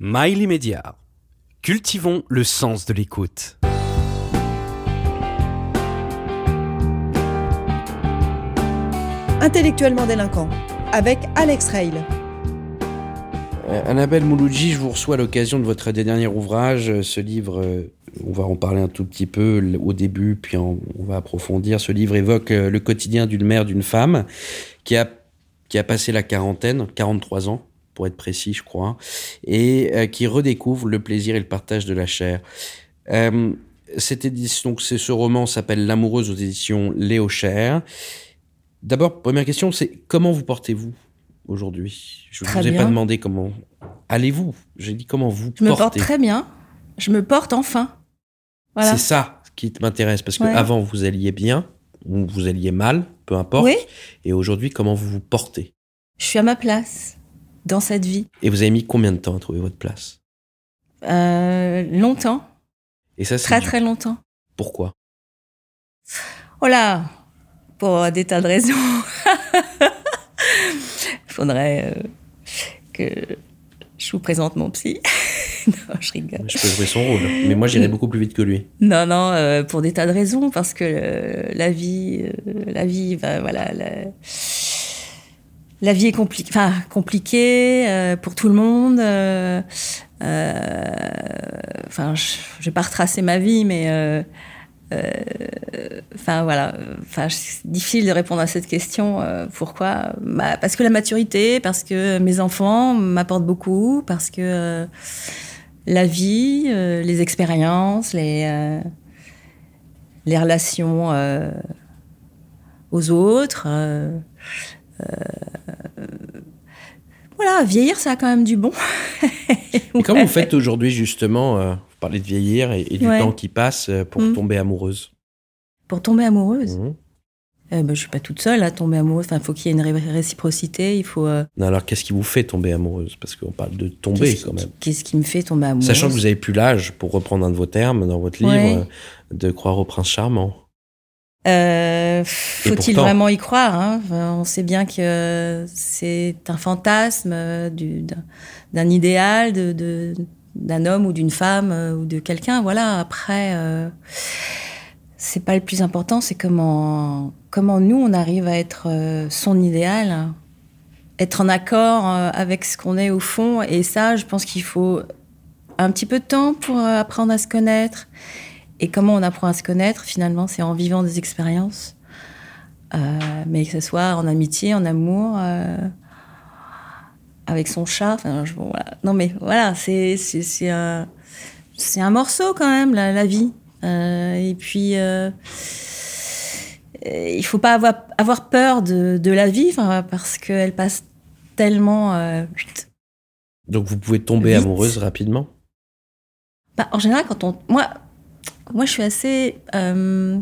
Mail immédiat. Cultivons le sens de l'écoute. Intellectuellement délinquant, avec Alex Rail. Euh, Annabelle Mouloudji, je vous reçois à l'occasion de votre dernier ouvrage. Euh, Ce livre, euh, on va en parler un tout petit peu au début, puis on va approfondir. Ce livre évoque le quotidien d'une mère, d'une femme, qui a, qui a passé la quarantaine, 43 ans, pour être précis, je crois, et euh, qui redécouvre le plaisir et le partage de la chair. Euh, cette édition, donc ce roman s'appelle L'amoureuse aux éditions Léo Cher. D'abord, première question, c'est comment vous portez-vous aujourd'hui? Je ne vous ai pas demandé comment allez-vous. J'ai dit comment vous Je me portez. porte très bien. Je me porte enfin. Voilà. C'est ça qui m'intéresse parce Ouais. avant vous alliez bien ou vous alliez mal, peu importe. Oui, Et aujourd'hui, comment vous vous portez? Je suis à ma place dans cette vie. Et vous avez mis combien de temps à trouver votre place? Euh, longtemps, Et ça, c'est très du- très longtemps. pourquoi? Oh là, pour des tas de raisons. Il faudrait euh, que je vous présente mon psy. non, je rigole. Je peux jouer son rôle, mais moi j'irai beaucoup plus vite que lui. Non, non, euh, pour des tas de raisons, parce que euh, la vie, euh, la vie, va, voilà, la, la vie est compliquée, euh, pour tout le monde. euh, euh, je, je vais pas retracer ma vie, mais enfin c'est difficile de répondre à cette question. pourquoi? Bah, Parce que la maturité, parce que mes enfants m'apportent beaucoup, parce que la vie, les expériences, les, relations aux autres. Euh, voilà, vieillir, ça a quand même du bon. Et comment vous faites aujourd'hui justement euh, Vous parlez de vieillir et, et du Ouais. temps qui passe euh, pour Mm. tomber amoureuse. Pour tomber amoureuse, Mhm. euh, bah, je suis pas toute seule à tomber amoureuse. Enfin, il faut qu'il y ait une ré- réciprocité. Il faut. euh, Non, alors qu'est-ce qui vous fait tomber amoureuse? Parce qu'on parle de tomber quand même. Qu'est-ce qui me fait tomber amoureuse? Sachant que vous avez plus l'âge, pour reprendre un de vos termes dans votre livre, Ouais. de croire au prince charmant. Euh, Faut-il vraiment y croire hein? On sait bien que c'est un fantasme euh, du- d'un idéal, de- de- d'un homme ou d'une femme euh, ou de quelqu'un. Voilà. Après, euh, c'est pas le plus important. C'est comment comment nous on arrive à être son idéal, hein. être en accord avec ce qu'on est au fond. Et ça, je pense qu'il faut un petit peu de temps pour apprendre à se connaître. Et comment on apprend à se connaître, finalement, c'est en vivant des expériences. Euh, mais que ce soit en amitié, en amour, euh, avec son chat. Enfin, je- bon, voilà. Non, mais voilà, c'est un, morceau quand même, la, la vie. Euh, et puis, il faut pas avoir, avoir peur de, de la vie, parce qu'elle passe tellement. vite. Donc vous pouvez tomber Vite. amoureuse rapidement? Bah, en général, quand on. Moi, moi je suis assez. euh,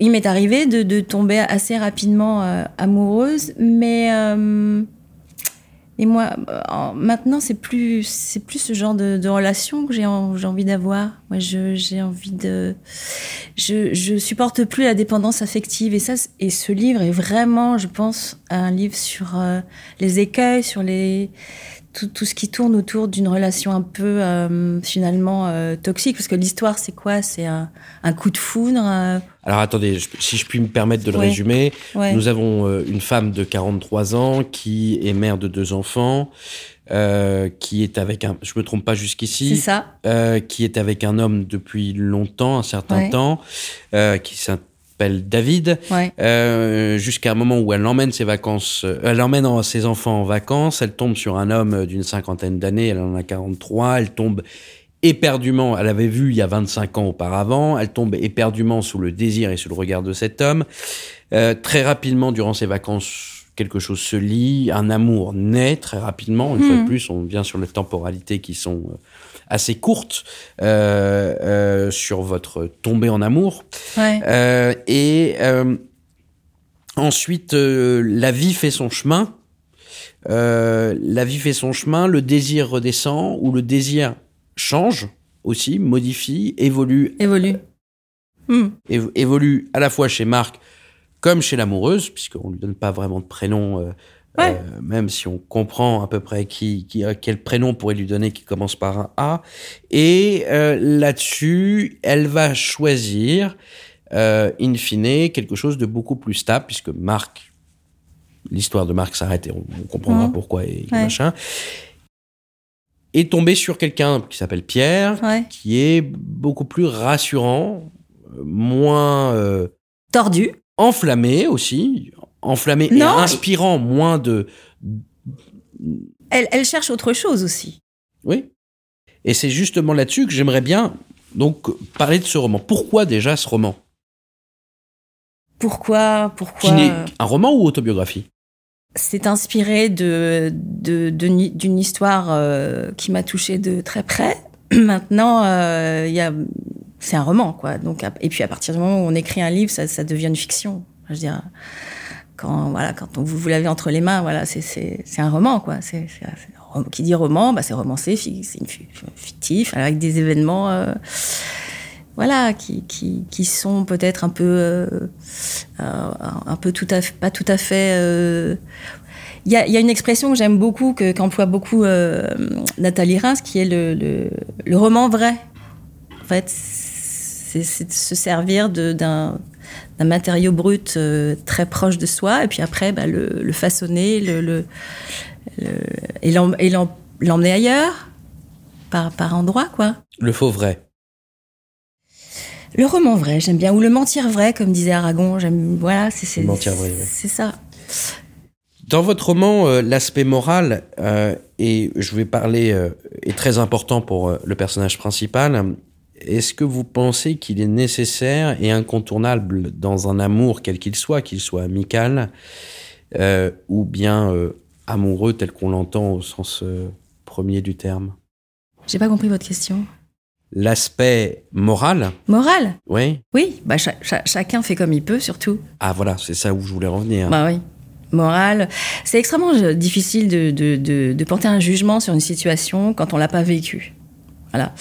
Il m'est arrivé de, tomber assez rapidement euh, amoureuse, mais. euh, et moi, en- maintenant, c'est plus, plus ce genre de, relation que j'ai en- j'ai envie d'avoir. Moi, j'ai envie de. Je, supporte plus la dépendance affective. Et, ça, et ce livre est vraiment, je pense, un livre sur euh, les écueils, sur les, tout, tout ce qui tourne autour d'une relation un peu euh, finalement euh, toxique. Parce que l'histoire, c'est quoi? C'est un, un coup de foudre. euh, Alors attendez, je- si je puis me permettre de le Ouais. résumer, ouais. nous avons une femme de 43 ans qui est mère de deux enfants, qui est avec un, je me trompe pas jusqu'ici, ça. qui est avec un homme depuis longtemps, un certain Ouais. temps, qui s'appelle David, Ouais. euh, jusqu'à un moment où elle emmène ses vacances, euh, elle emmène ses enfants en vacances, elle tombe sur un homme d'une cinquantaine d'années, elle en a 43, elle tombe éperdument, elle avait vu il y a 25 ans auparavant, elle tombe éperdument sous le désir et sous le regard de cet homme. Euh, très rapidement, durant ses vacances, quelque chose se lie, un amour naît très rapidement. Une fois de Mhm. plus, on vient sur les temporalités qui sont euh, assez courtes euh, euh, sur votre tombée en amour. Ouais. Euh, et ensuite, la vie fait son chemin. La vie fait son chemin, le désir redescend, ou le désir change aussi, modifie, évolue, Évolue. Hmm. évo- évolue à la fois chez Marc comme chez l'amoureuse, puisqu'on ne lui donne pas vraiment de prénom euh, euh, même si on comprend à peu près qui, qui, quel prénom pourrait lui donner qui commence par un A. Et euh, là-dessus, elle va choisir, euh, in fine, quelque chose de beaucoup plus stable, puisque Marc, l'histoire de Marc s'arrête et on, comprendra pourquoi et Ouais. machin, est tombé sur quelqu'un qui s'appelle Pierre, Ouais. qui est beaucoup plus rassurant, moins Tordu. enflammé aussi, enflammé et inspirant moins de... Elle, elle cherche autre chose aussi. Oui. Et c'est justement là-dessus que j'aimerais bien donc parler de ce roman. Pourquoi déjà ce roman? Pourquoi, pourquoi un roman ou autobiographie? C'est inspiré de, de- d'une histoire euh, qui m'a touchée de très près. Maintenant, euh, il y a, c'est un roman, quoi. Donc, et puis à partir du moment où on écrit un livre, ça, ça devient une fiction. Je veux dire, quand voilà, quand vous, vous l'avez entre les mains, voilà, c'est, un roman, quoi. C'est, qui dit roman, bah, c'est romancé, c'est fictif, avec des événements. euh, voilà, qui, sont peut-être un peu, euh, euh, un peu tout à fait, pas tout à fait. Il y, a, une expression que j'aime beaucoup, que, qu'emploie beaucoup euh, Nathalie Reims, qui est le, le, roman vrai. En fait, c'est, de se servir d'un, d'un matériau brut euh, très proche de soi, et puis après, bah, le, le façonner, le, le, le- et, l'em- et l'em- l'emmener ailleurs, par, par endroit, quoi. Le faux vrai. Le roman vrai, j'aime bien. Ou le mentir vrai, comme disait Aragon. J'aime, voilà, c'est, mentir vrai, c'est ça. Dans votre roman, euh, l'aspect moral, euh, et je vais parler, euh, est très important pour le personnage principal. Est-ce que vous pensez qu'il est nécessaire et incontournable dans un amour, quel qu'il soit, qu'il soit amical euh, ou bien euh, amoureux tel qu'on l'entend au sens euh, premier du terme? J'ai pas compris votre question. L'aspect moral, Morale oui. Oui, bah, cha- cha- chacun fait comme il peut, surtout. Ah voilà, c'est ça où je voulais revenir. Bah oui. Morale. C'est extrêmement difficile de, de, de, de porter un jugement sur une situation quand on l'a pas vécu. Voilà.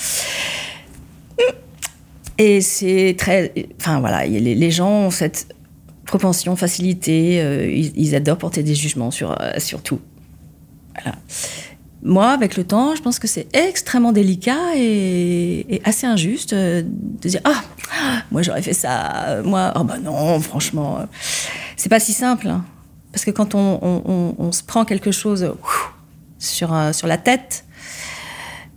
Et c'est très. Enfin voilà, les, gens ont cette propension, facilité, euh, ils, adorent porter des jugements sur, euh, sur tout. Voilà. Moi, avec le temps, je pense que c'est extrêmement délicat et, assez injuste euh, de dire Ah, moi j'aurais fait ça, moi, oh bah non, franchement, c'est pas si simple. hein. Parce que quand on, on- se prend quelque chose sur, sur la tête,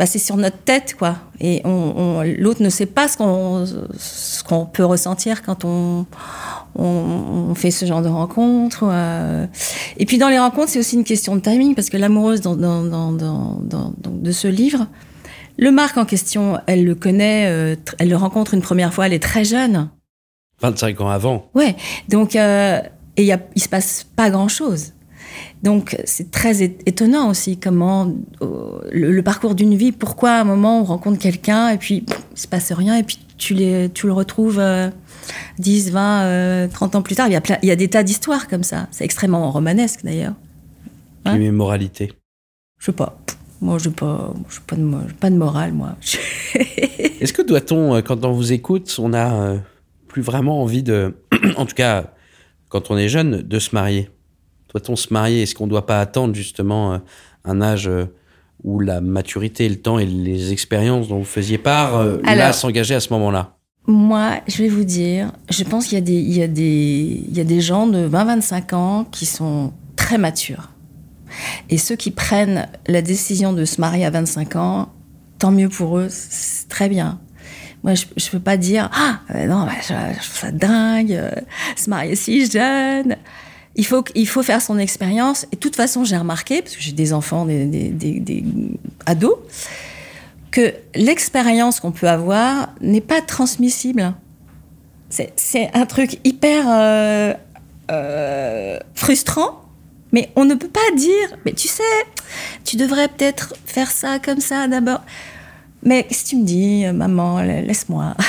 bah c'est sur notre tête, quoi. Et on, on- l'autre ne sait pas ce qu'on, ce qu'on peut ressentir quand on, fait ce genre de rencontre. euh. Et puis dans les rencontres, c'est aussi une question de timing, parce que l'amoureuse dans, dans- dans- de ce livre, le Marc en question, elle le connaît, euh, elle le rencontre une première fois, elle est très jeune. 25 ans avant. Ouais, donc euh, et il y a, il se passe pas grand chose. Donc c'est très étonnant aussi comment euh, le, le parcours d'une vie. Pourquoi à un moment on rencontre quelqu'un et puis pff, il se passe rien et puis tu les, tu le retrouves euh, 10, 20, euh, 30 ans plus tard. Il y a plein, il y a des tas d'histoires comme ça. C'est extrêmement romanesque d'ailleurs. Hein Puis mes moralités. Je sais pas. Moi, je pas, j'ai pas j'ai pas de morale, moi. Est-ce que doit-on, euh, quand on vous écoute, on a euh, plus vraiment envie de, en tout cas, quand on est jeune, de se marier? Doit-on se marier? Est-ce qu'on ne doit pas attendre justement euh, un âge euh, où la maturité, le temps et les expériences dont vous faisiez part, euh, là, Alors- s'engager à ce moment-là? Moi, je vais vous dire, je pense qu'il y a des, il y a des, il y a des gens de 20-25 ans qui sont très matures. Et ceux qui prennent la décision de se marier à 25 ans, tant mieux pour eux, c'est très bien. Moi, je ne peux pas dire ah non, bah, je, je trouve ça dingue, euh, se marier si jeune. Il faut, il faut faire son expérience. Et de toute façon, j'ai remarqué, parce que j'ai des enfants, des, ados, que l'expérience qu'on peut avoir n'est pas transmissible. C'est- un truc hyper euh, euh, frustrant, mais on ne peut pas dire, mais tu sais, tu devrais peut-être faire ça comme ça d'abord. Mais que tu me dis, euh, maman, la- laisse-moi.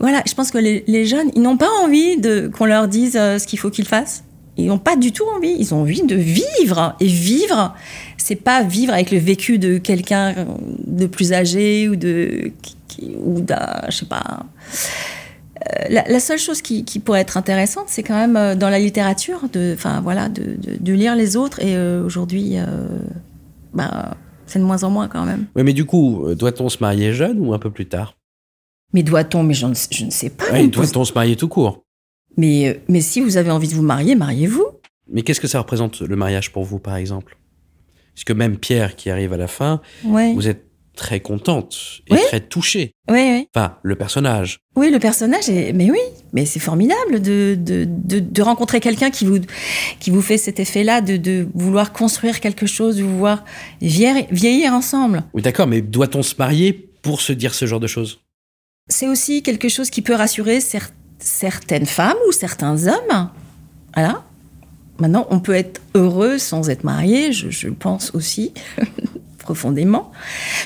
Voilà, je pense que les, les jeunes, ils n'ont pas envie de qu'on leur dise ce qu'il faut qu'ils fassent. Ils n'ont pas du tout envie. Ils ont envie de vivre. Et vivre, c'est pas vivre avec le vécu de quelqu'un de plus âgé ou de ou d'un, je sais pas. la, la, seule chose qui, qui, pourrait être intéressante, c'est quand même euh, dans la littérature, de, enfin voilà, de, de, de, lire les autres. Et euh, aujourd'hui, euh, bah, c'est de moins en moins quand même. Oui, mais du coup, doit-on se marier jeune ou un peu plus tard? Mais doit-on? Mais je ne, je ne sais pas. Oui, doit-on se marier tout court? Mais, mais si vous avez envie de vous marier, mariez-vous. Mais qu'est-ce que ça représente le mariage pour vous, par exemple? Puisque même Pierre, qui arrive à la fin, ouais. vous êtes très contente et Oui. très touchée. Oui, oui. Enfin, le personnage. Oui, le personnage, est... mais oui, mais c'est formidable de, de, de, de rencontrer quelqu'un qui vous, qui vous fait cet effet-là, de, de vouloir construire quelque chose, de vouloir vieillir, vieillir ensemble. Oui, d'accord, mais doit-on se marier pour se dire ce genre de choses? C'est aussi quelque chose qui peut rassurer cer certaines femmes ou certains hommes. Voilà. Maintenant, on peut être heureux sans être marié, je, je pense aussi. profondément,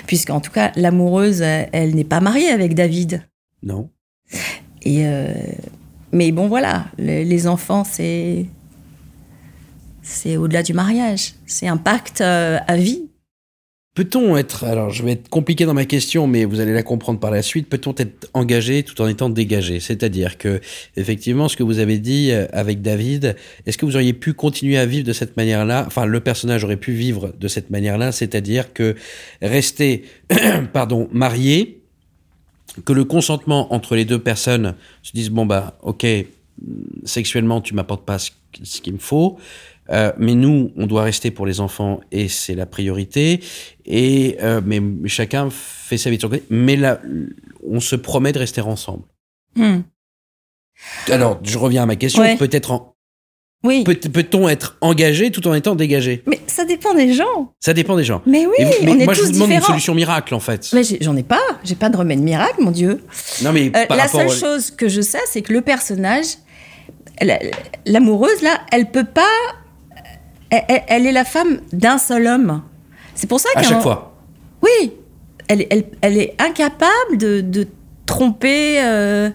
puisqu'en tout cas, l'amoureuse, elle n'est pas mariée avec David. Non. Et euh, mais bon, voilà, les, les enfants, c'est c'est au-delà du mariage, c'est un pacte euh, à vie. Peut-on être, alors je vais être compliqué dans ma question, mais vous allez la comprendre par la suite, peut-on être engagé tout en étant dégagé? C'est-à-dire que, effectivement, ce que vous avez dit euh, avec David, est-ce que vous auriez pu continuer à vivre de cette manière-là? Enfin, le personnage aurait pu vivre de cette manière-là, c'est-à-dire que rester, pardon, marié, que le consentement entre les deux personnes se dise, bon bah, ok, sexuellement, tu m'apportes pas ce, ce qu'il me faut, euh, mais nous, on doit rester pour les enfants et c'est la priorité. Et euh, mais chacun fait sa vie de son côté. Mais là, on se promet de rester ensemble. Hmm. Alors, je reviens à ma question. Ouais. Peut-être en Oui, peut- peut-on être engagé tout en étant dégagé? Mais ça dépend des gens. Ça dépend des gens. Mais oui, vous- mais on est moi, je tous vous demande une solution miracle en fait. Mais j'ai- j'en ai pas, j'ai pas de remède miracle, mon Dieu. Non mais Euh, par la seule au- chose que je sais, c'est que le personnage, la- l'amoureuse là, elle peut pas. Elle, elle- elle est la femme d'un seul homme. C'est pour ça qu'à chaque fois. Oui, elle, elle, elle est incapable de, de tromper. euh,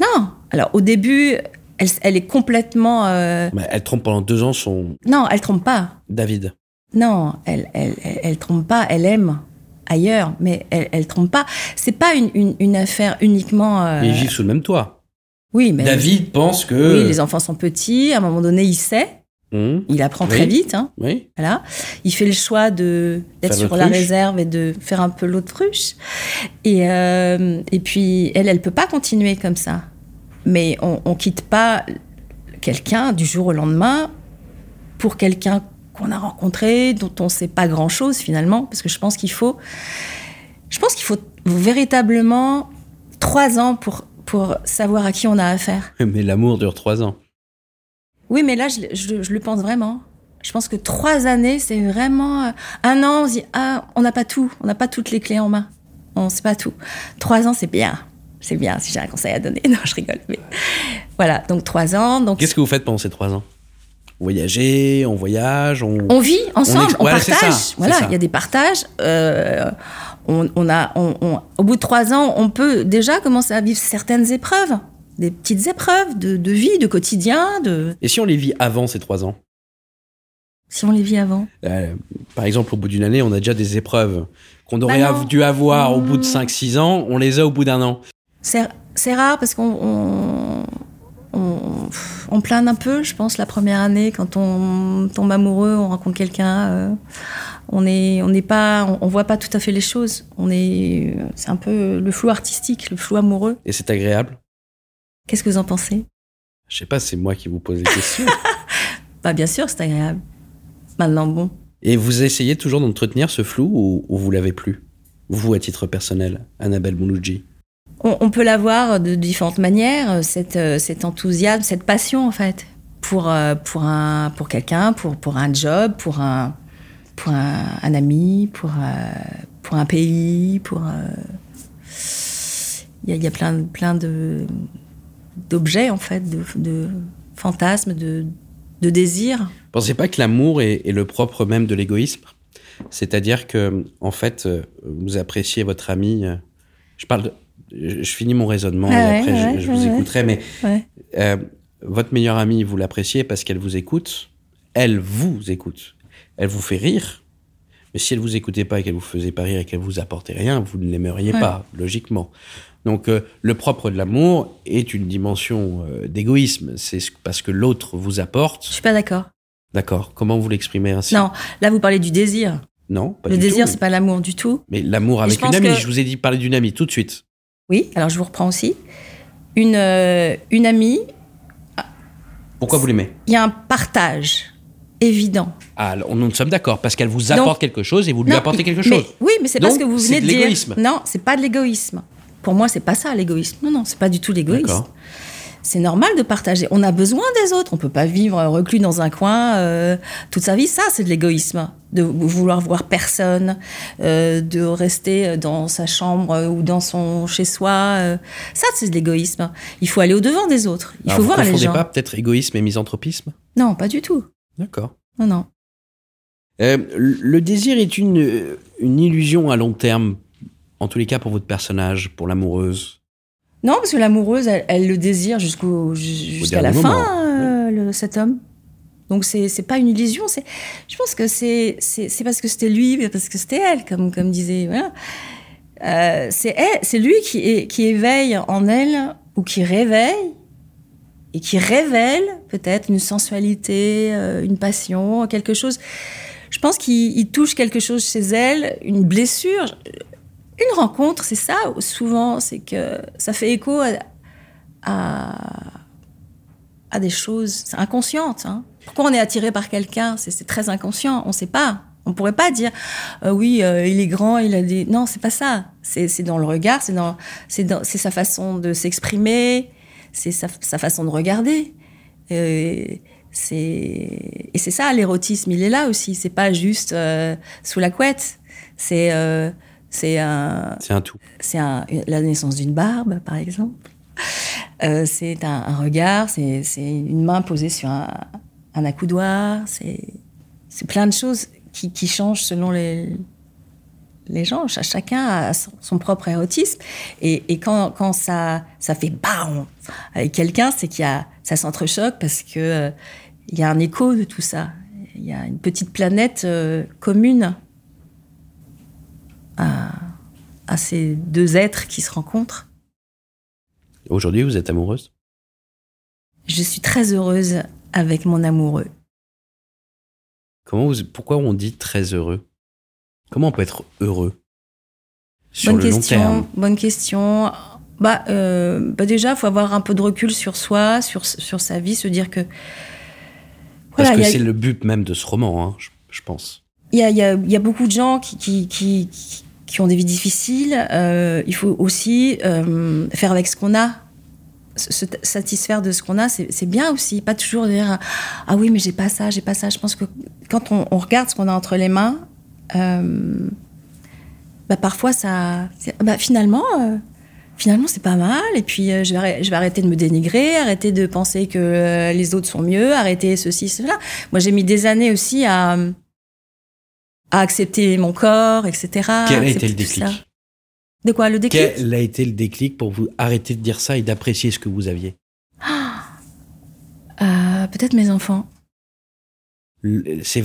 Non. Alors au début, elle, elle est complètement. euh, Bah, elle trompe pendant deux ans son Non, elle trompe pas. David. Non, elle, elle, elle, trompe pas. Elle aime ailleurs, mais elle, elle trompe pas. C'est pas une, une, une affaire uniquement. euh, ils vivent sous le même toit. Oui, mais David pense que. Oui, les enfants sont petits. À un moment donné, il sait. Hum, Il apprend Oui. très vite. Hein, oui. voilà. Il fait le choix de d'être sur la réserve et de faire un peu l'autruche. Et euh, et puis elle, elle peut pas continuer comme ça. Mais on, on quitte pas quelqu'un du jour au lendemain pour quelqu'un qu'on a rencontré, dont on sait pas grand chose finalement, parce que je pense qu'il faut, je pense qu'il faut véritablement trois ans pour pour savoir à qui on a affaire. Mais l'amour dure trois ans. Oui, mais là, je, je- je le pense vraiment. Je pense que trois années, c'est vraiment... euh, un an, on se dit, ah, on n'a pas tout, on n'a pas toutes les clés en main. On ne sait pas tout. Trois ans, c'est bien. C'est bien, si j'ai un conseil à donner. Non, je rigole. Mais voilà, donc trois ans. Donc Qu'est-ce que vous faites pendant ces trois ans? Voyager, on voyage, on. on vit ensemble, on, partage. ça, voilà, il y a des partages. euh, on, on a, on- on- au bout de trois ans, on peut déjà commencer à vivre certaines épreuves, des petites épreuves de, de vie, de quotidien, de Et si on les vit avant ces trois ans? Si on les vit avant. Euh, Par exemple, au bout d'une année, on a déjà des épreuves qu'on aurait Bah dû avoir au bout de Mmh. 5-6 ans, on les a au bout d'un an. C'est c'est rare parce qu'on on, on, on plane un peu, je pense, la première année quand on tombe amoureux, on rencontre quelqu'un. euh, on est, on n'est pas, on, on voit pas tout à fait les choses. On est, c'est un peu le flou artistique, le flou amoureux. Et c'est agréable? Qu'est-ce que vous en pensez? Je sais pas, c'est moi qui vous pose les questions. Bah bien sûr, c'est agréable. Maintenant, bon. Et vous essayez toujours d'entretenir ce flou ou, ou vous l'avez plus? Vous, à titre personnel, Annabelle Mouloudji. On, on peut l'avoir de différentes manières, cette, euh, cet enthousiasme, cette passion en fait, pour, euh, pour, un, pour quelqu'un, pour, pour un job, pour un, pour un, un ami, pour, euh, pour un pays, pour... euh, Il y, a, y a plein, plein de, d'objets en fait, de, de fantasmes, de, de désirs. Pensez pas que l'amour est, est le propre même de l'égoïsme? C'est-à-dire que, en fait, euh, vous appréciez votre ami. euh, Je parle de- je, je finis mon raisonnement Ah et ouais, après je- ouais, je, vous ouais. écouterai, mais euh, votre meilleure amie, vous l'appréciez parce qu'elle vous écoute. Elle vous écoute. Elle vous fait rire, Mais si elle vous écoutait pas et qu'elle vous faisait pas rire et qu'elle vous apportait rien, vous ne l'aimeriez pas, logiquement. Donc euh, le propre de l'amour est une dimension euh, d'égoïsme. C'est parce que l'autre vous apporte. Je suis pas d'accord. D'accord. Comment vous l'exprimez ainsi? Non, là vous parlez du désir. Non, pas le du désir, c'est pas l'amour du tout. Mais l'amour avec une amie. que- Je vous ai dit parler d'une amie tout de suite. Oui, alors je vous reprends aussi. Une, euh, une amie, Pourquoi vous l'aimez? il y a un partage évident. Ah, alors, nous sommes d'accord parce qu'elle vous apporte Donc- quelque chose et vous lui Non, apportez quelque mais- chose. oui, mais c'est pas Donc, ce que vous venez de de dire. l'égoïsme. Non, c'est pas de l'égoïsme. Pour moi, c'est pas ça l'égoïsme. Non, non, c'est pas du tout l'égoïsme. C'est normal de partager. On a besoin des autres. On peut pas vivre reclus dans un coin euh, toute sa vie. Ça, c'est de l'égoïsme. De vouloir voir personne, euh, de rester dans sa chambre ou dans son chez-soi. euh. Ça, c'est de l'égoïsme. Il faut aller au devant des autres. Il Alors, faut vous voir les gens. pas peut-être égoïsme et misanthropisme? Non, pas du tout. D'accord. Non, non. Le désir est une, une illusion à long terme, en tous les cas pour votre personnage, pour l'amoureuse. Non, parce que l'amoureuse, elle, elle le désire jusqu'au jusqu'à la moment, fin, euh, le- cet homme. Donc c'est c'est pas une illusion. C'est, je pense que c'est c'est c'est parce que c'était lui, mais parce que c'était elle, comme comme disait. Voilà. Euh, c'est elle, c'est lui qui est- qui éveille en elle ou qui réveille et qui révèle peut-être une sensualité, euh, une passion, quelque chose. Je pense qu'il il touche quelque chose chez elle, une blessure. Une rencontre, c'est ça, souvent, c'est que ça fait écho à, à, des choses inconscientes. hein. Pourquoi on est attiré par quelqu'un? C'est, très inconscient, on ne sait pas. On pourrait pas dire euh, oui, euh, il est grand, il a des. Non, c'est pas ça. C'est, dans le regard, c'est dans, c'est dans, sa façon de s'exprimer, c'est sa, façon de regarder. Euh, c'est et c'est ça l'érotisme, il est là aussi. C'est pas juste euh, sous la couette. C'est c'est un C'est un tout. c'est la naissance d'une barbe, par exemple. Euh, c'est un, un regard, c'est une main posée sur un, un accoudoir, c'est plein de choses qui, qui changent selon les, les gens. Ch- chacun a son, son propre érotisme. Et, et quand, quand ça, ça fait BAM avec quelqu'un, c'est qu'il y a, ça s'entrechoque parce que euh, il y a un écho de tout ça. Il y a une petite planète euh, commune à, à ces deux êtres qui se rencontrent. Aujourd'hui, vous êtes amoureuse? Je suis très heureuse avec mon amoureux. Comment vous, Pourquoi on dit très heureux? Comment on peut être heureux? Sur bonne le long question. terme Bonne question. Bah, euh, bah déjà, faut avoir un peu de recul sur soi, sur, sur sa vie, se dire que. Parce que a- c'est le but même de ce roman, hein, je, je pense. Il y a, y a- y a beaucoup de gens qui, qui, qui, qui- ont des vies difficiles. Euh, il faut aussi euh, faire avec ce qu'on a. Se satisfaire de ce qu'on a, c'est bien aussi. Pas toujours dire Ah oui, mais j'ai pas ça, j'ai pas ça. Je pense que quand on, on regarde ce qu'on a entre les mains, euh, bah parfois ça. Bah finalement. euh, Finalement, c'est pas mal. Et puis, euh, je, vais, je vais arrêter de me dénigrer, arrêter de penser que euh, les autres sont mieux, arrêter ceci, cela. Moi, j'ai mis des années aussi à, à accepter mon corps, etc. Quel a été le déclic? De quoi Le déclic? Quel a été le déclic pour vous arrêter de dire ça et d'apprécier ce que vous aviez? Euh, Peut-être mes enfants. C'est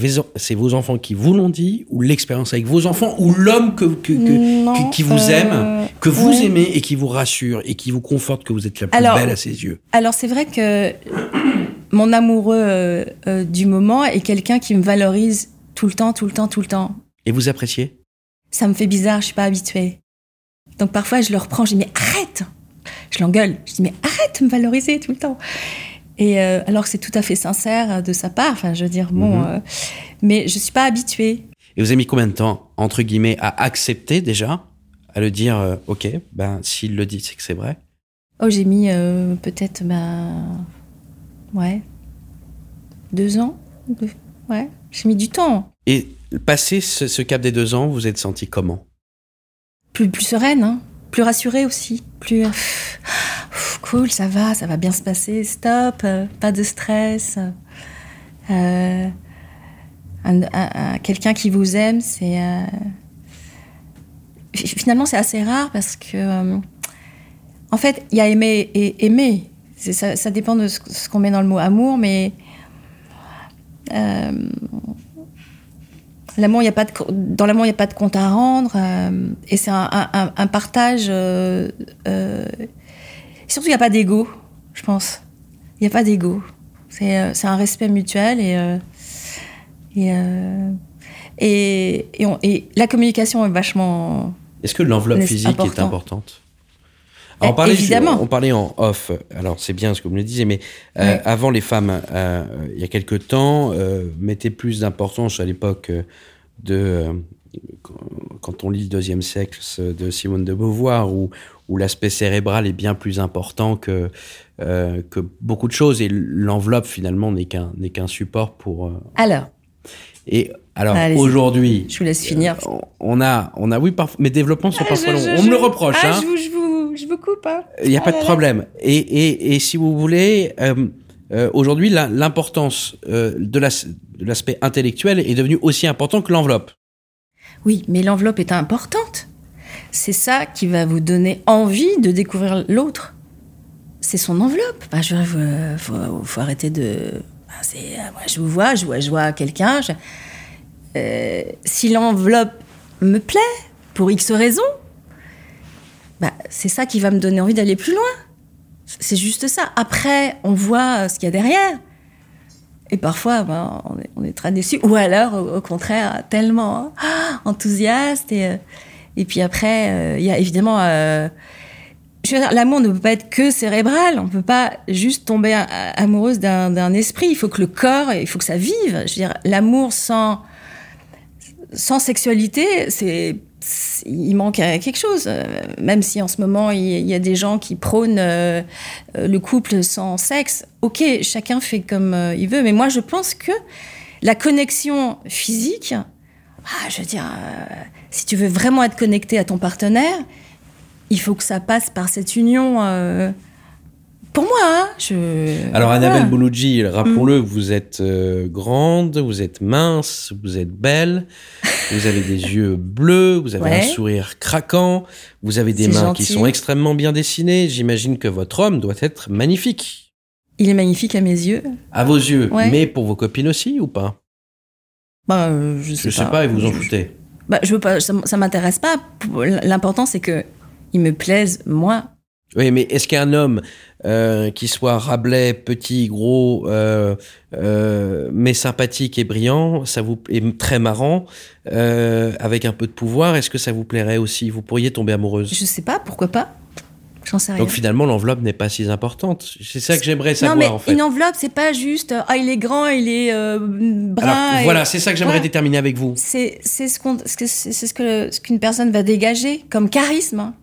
vos, enfants qui vous l'ont dit ou l'expérience avec vos enfants ou l'homme que, que- que- Non, qui- vous euh, aime, que vous ouais. aimez et qui vous rassure et qui vous conforte que vous êtes la plus Alors- belle à ses yeux? Alors, c'est vrai que mon amoureux euh, euh, du moment est quelqu'un qui me valorise tout le temps, tout le temps, tout le temps. Et vous appréciez? Ça me fait bizarre, je suis pas habituée. Donc parfois, je le reprends, je dis mais arrête Je l'engueule, je dis mais arrête de me valoriser tout le temps. Et euh, alors que c'est tout à fait sincère euh, de sa part, enfin je veux dire, bon, Mhm. euh, mais je suis pas habituée. Et vous avez mis combien de temps, entre guillemets, à accepter déjà, à le dire, euh, ok, ben s'il le dit, c'est que c'est vrai? Oh, j'ai mis peut-être, ben, ouais, deux ans? Deux- Ouais, j'ai mis du temps. Et passé ce, ce cap des deux ans, vous êtes senti comment? Plus, plus sereine, hein. plus rassurée aussi. Plus euh, cool, ça va, ça va bien se passer. Stop, euh, pas de stress. Euh, un- un- un- Quelqu'un qui vous aime, c'est. fi- Finalement, c'est assez rare parce que. en fait, il y a aimer et aimer. Ça, ça dépend de ce, ce qu'on met dans le mot amour, mais. Euh, L'amour, y a pas de, dans l'amour, il n'y a pas de compte à rendre. euh, et c'est un, un- un partage. euh, euh, surtout, il n'y a pas d'ego, je pense. Il n'y a pas d'ego. C'est, c'est un respect mutuel et. et, et, et on- et la communication est vachement. Est-ce que l'enveloppe physique est important. importante? On parlait, évidemment. on parlait en off, alors c'est bien ce que vous me le disiez, mais euh, avant les femmes, euh, il y a quelque temps, euh, mettaient plus d'importance à l'époque de. quand- on lit le deuxième sexe de Simone de Beauvoir, où, où l'aspect cérébral est bien plus important que, que beaucoup de choses, et l'enveloppe finalement n'est qu'un qu'un support pour. Alors, et alors Allez-y. aujourd'hui, je vous laisse finir. on- a, on a, oui, parfois, mes développements sont Ah, parfois longs. on me le reproche, ah, hein. je, vous, je, vous, je vous coupe. Hein. Il n'y a Ah pas de là là. problème. Et, et, et si vous voulez, euh, euh, aujourd'hui, l'importance euh, de l'as- de l'aspect intellectuel est devenue aussi important que l'enveloppe. Oui, mais l'enveloppe est importante. C'est ça qui va vous donner envie de découvrir l'autre. C'est son enveloppe. Bah, je veux- faut, faut, faut arrêter de. bah, c'est, moi, je vous vois, je vois, je vois quelqu'un. je- euh, si l'enveloppe me plaît, pour X raisons, bah, c'est ça qui va me donner envie d'aller plus loin. C'est juste ça. Après, on voit euh, ce qu'il y a derrière. Et parfois, ben, on, est, très déçus. Ou alors, au, contraire, tellement ah, enthousiaste. Et, euh, et puis après, euh, il y a évidemment... euh, l'amour ne peut pas être que cérébral. On ne peut pas juste tomber amoureuse d'un esprit. Il faut que le corps, il faut que ça vive. Je veux dire, l'amour sans, sans sexualité, c'est il manque quelque chose. Euh, Même si en ce moment, il y, a des gens qui prônent euh, le couple sans sexe. Ok, chacun fait comme euh, il veut. Mais moi, je pense que la connexion physique, ah, je veux dire, si tu veux vraiment être connecté à ton partenaire, il faut que ça passe par cette union. Pour moi, hein, je. Alors, voilà. Annabelle Bouloudji, rappelons-le, vous êtes euh, grande, vous êtes mince, vous êtes belle, vous avez des yeux bleus, vous avez Ouais. un sourire craquant, vous avez des mains gentil. qui sont extrêmement bien dessinées. J'imagine que votre homme doit être magnifique. Il est magnifique à mes yeux. À vos yeux, Ouais. mais pour vos copines aussi ou pas? Bah, euh, je sais Je sais pas, et vous en foutez. Bah, je veux pas, ça, ça m'intéresse pas. L'important, c'est que il me plaise, moi. Oui, mais est-ce qu'un homme euh, qui soit Rabelais, petit, gros, euh, euh, mais sympathique et brillant, ça vous est très marrant, avec un peu de pouvoir, est-ce que ça vous plairait aussi? Vous pourriez tomber amoureuse. Je sais pas, pourquoi pas? J'en sais rien. Donc finalement, l'enveloppe n'est pas si importante. C'est ça que j'aimerais savoir non, mais en fait. une enveloppe, c'est pas juste ah il est grand, il est brun. Alors et- voilà, c'est ça que j'aimerais Voilà. déterminer avec vous. C'est ce qu'on ce que c'est c'est ce que ce qu'une personne va dégager comme charisme. hein.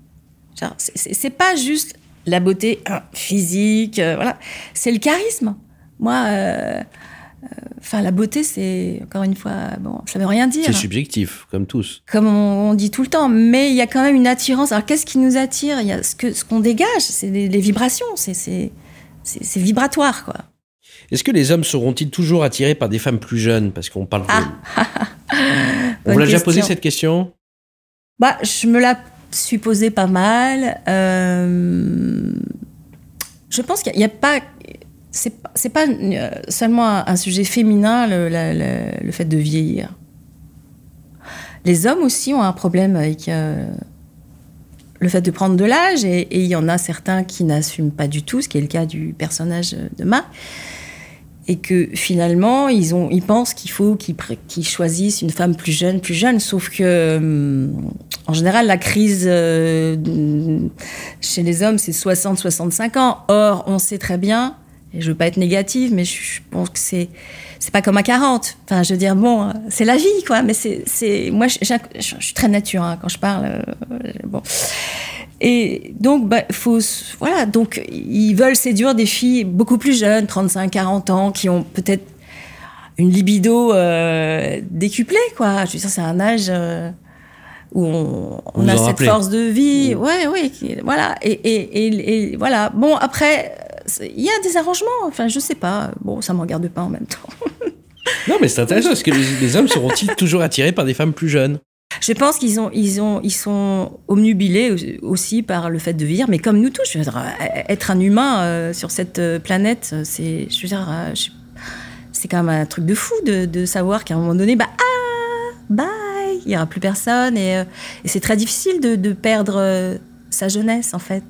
C'est- pas juste la beauté hein, physique, euh, voilà, c'est le charisme. Moi, euh, euh, enfin la beauté, c'est encore une fois bon, ça veut rien dire. C'est subjectif, comme tous. comme on, on dit tout le temps, mais il y a quand même une attirance. Alors qu'est-ce qui nous attire? Il y a ce que ce qu'on dégage, c'est les, les vibrations, c'est vibratoire quoi. Est-ce que les hommes seront-ils toujours attirés par des femmes plus jeunes? Parce qu'on parle. Ah, On Bonne vous l'a déjà posé cette question? Bah, je me la suis posée pas mal. Euh, je pense qu'il n'y a, pas. C'est pas- euh, seulement un, sujet féminin, le, le fait de vieillir. Les hommes aussi ont un problème avec euh, le fait de prendre de l'âge, et il y en a certains qui n'assument pas du tout, ce qui est le cas du personnage de Marc et que finalement ils ont ils pensent qu'il faut qu'ils choisissent une femme plus jeune plus jeune sauf que hum, en général la crise euh, chez les hommes c'est 60 65 ans. Or on sait très bien et je veux pas être négative mais je, pense que c'est c'est pas comme à 40 enfin je veux dire bon c'est la vie quoi. Mais c'est moi je, suis très nature hein, quand je parle euh, bon. Et donc, bah, faut, voilà, donc ils veulent séduire des filles beaucoup plus jeunes, 35, 40 ans, qui ont peut-être une libido euh, décuplée, quoi. Je veux dire, c'est un âge où on, a cette rappelez force de vie. Ouais, ouais, voilà. Et, et, et, et voilà. Bon, après, il y a des arrangements. Enfin, je sais pas. Bon, ça me regarde pas en même temps. Non, mais c'est intéressant. Est-ce que les, les hommes seront-ils toujours attirés par des femmes plus jeunes? Je pense qu'ils ont, ils ont, ils sont omnubilés au- aussi par le fait de vivre, mais comme nous tous, je veux dire, être un humain euh, sur cette euh, planète, c'est, je veux dire, euh, c'est quand même un truc de fou de, de savoir qu'à un moment donné, bah ah, bye, il n'y aura plus personne. Et, euh, et c'est très difficile de, perdre euh, sa jeunesse, en fait.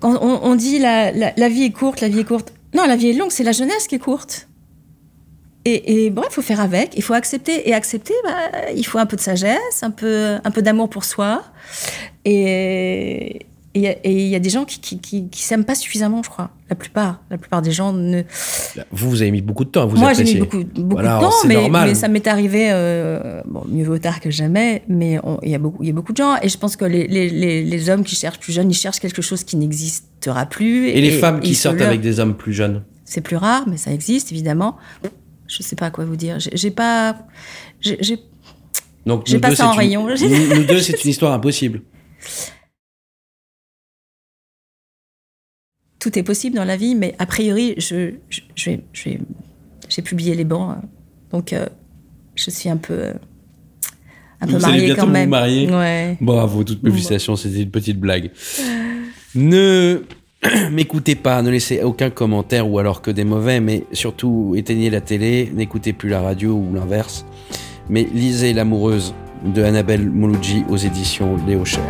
Quand on, dit la, la, la vie est courte, la vie est courte. Non, la vie est longue, c'est la jeunesse qui est courte. Et, et bon, il faut faire avec, il faut accepter. Et accepter, bah, il faut un peu de sagesse, un peu, un peu d'amour pour soi. Et et il y a des gens qui, qui, qui, qui s'aiment pas suffisamment, je crois. La plupart, la plupart des gens ne. Vous, vous avez mis beaucoup de temps à vous Moi, j'ai apprécier. mis beaucoup, beaucoup Voilà, de temps, mais, ça m'est arrivé. euh, bon, mieux vaut tard que jamais. Mais il y a beaucoup, y a beaucoup de gens, et je pense que les, les, les, les hommes qui cherchent plus jeunes, ils cherchent quelque chose qui n'existera plus. Et les femmes qui sortent avec des hommes plus jeunes C'est plus rare, mais ça existe évidemment. Je sais pas quoi vous dire. J'ai pas. j'ai- pas ça en rayon. Une, nous, nous deux, c'est une histoire impossible. tout est possible dans la vie, mais a priori, je, je, je j'ai publié les bancs, hein. donc euh, je suis un peu, euh, un peu Vous allez mariée bientôt quand vous même. marier Ouais. Bravo, toutes mes Bon. félicitations, c'était une petite blague. Ne m'écoutez pas, ne laissez aucun commentaire ou alors que des mauvais, mais surtout éteignez la télé, n'écoutez plus la radio ou l'inverse. Mais lisez L'amoureuse de Annabelle Mouloudji aux éditions Léo Cher.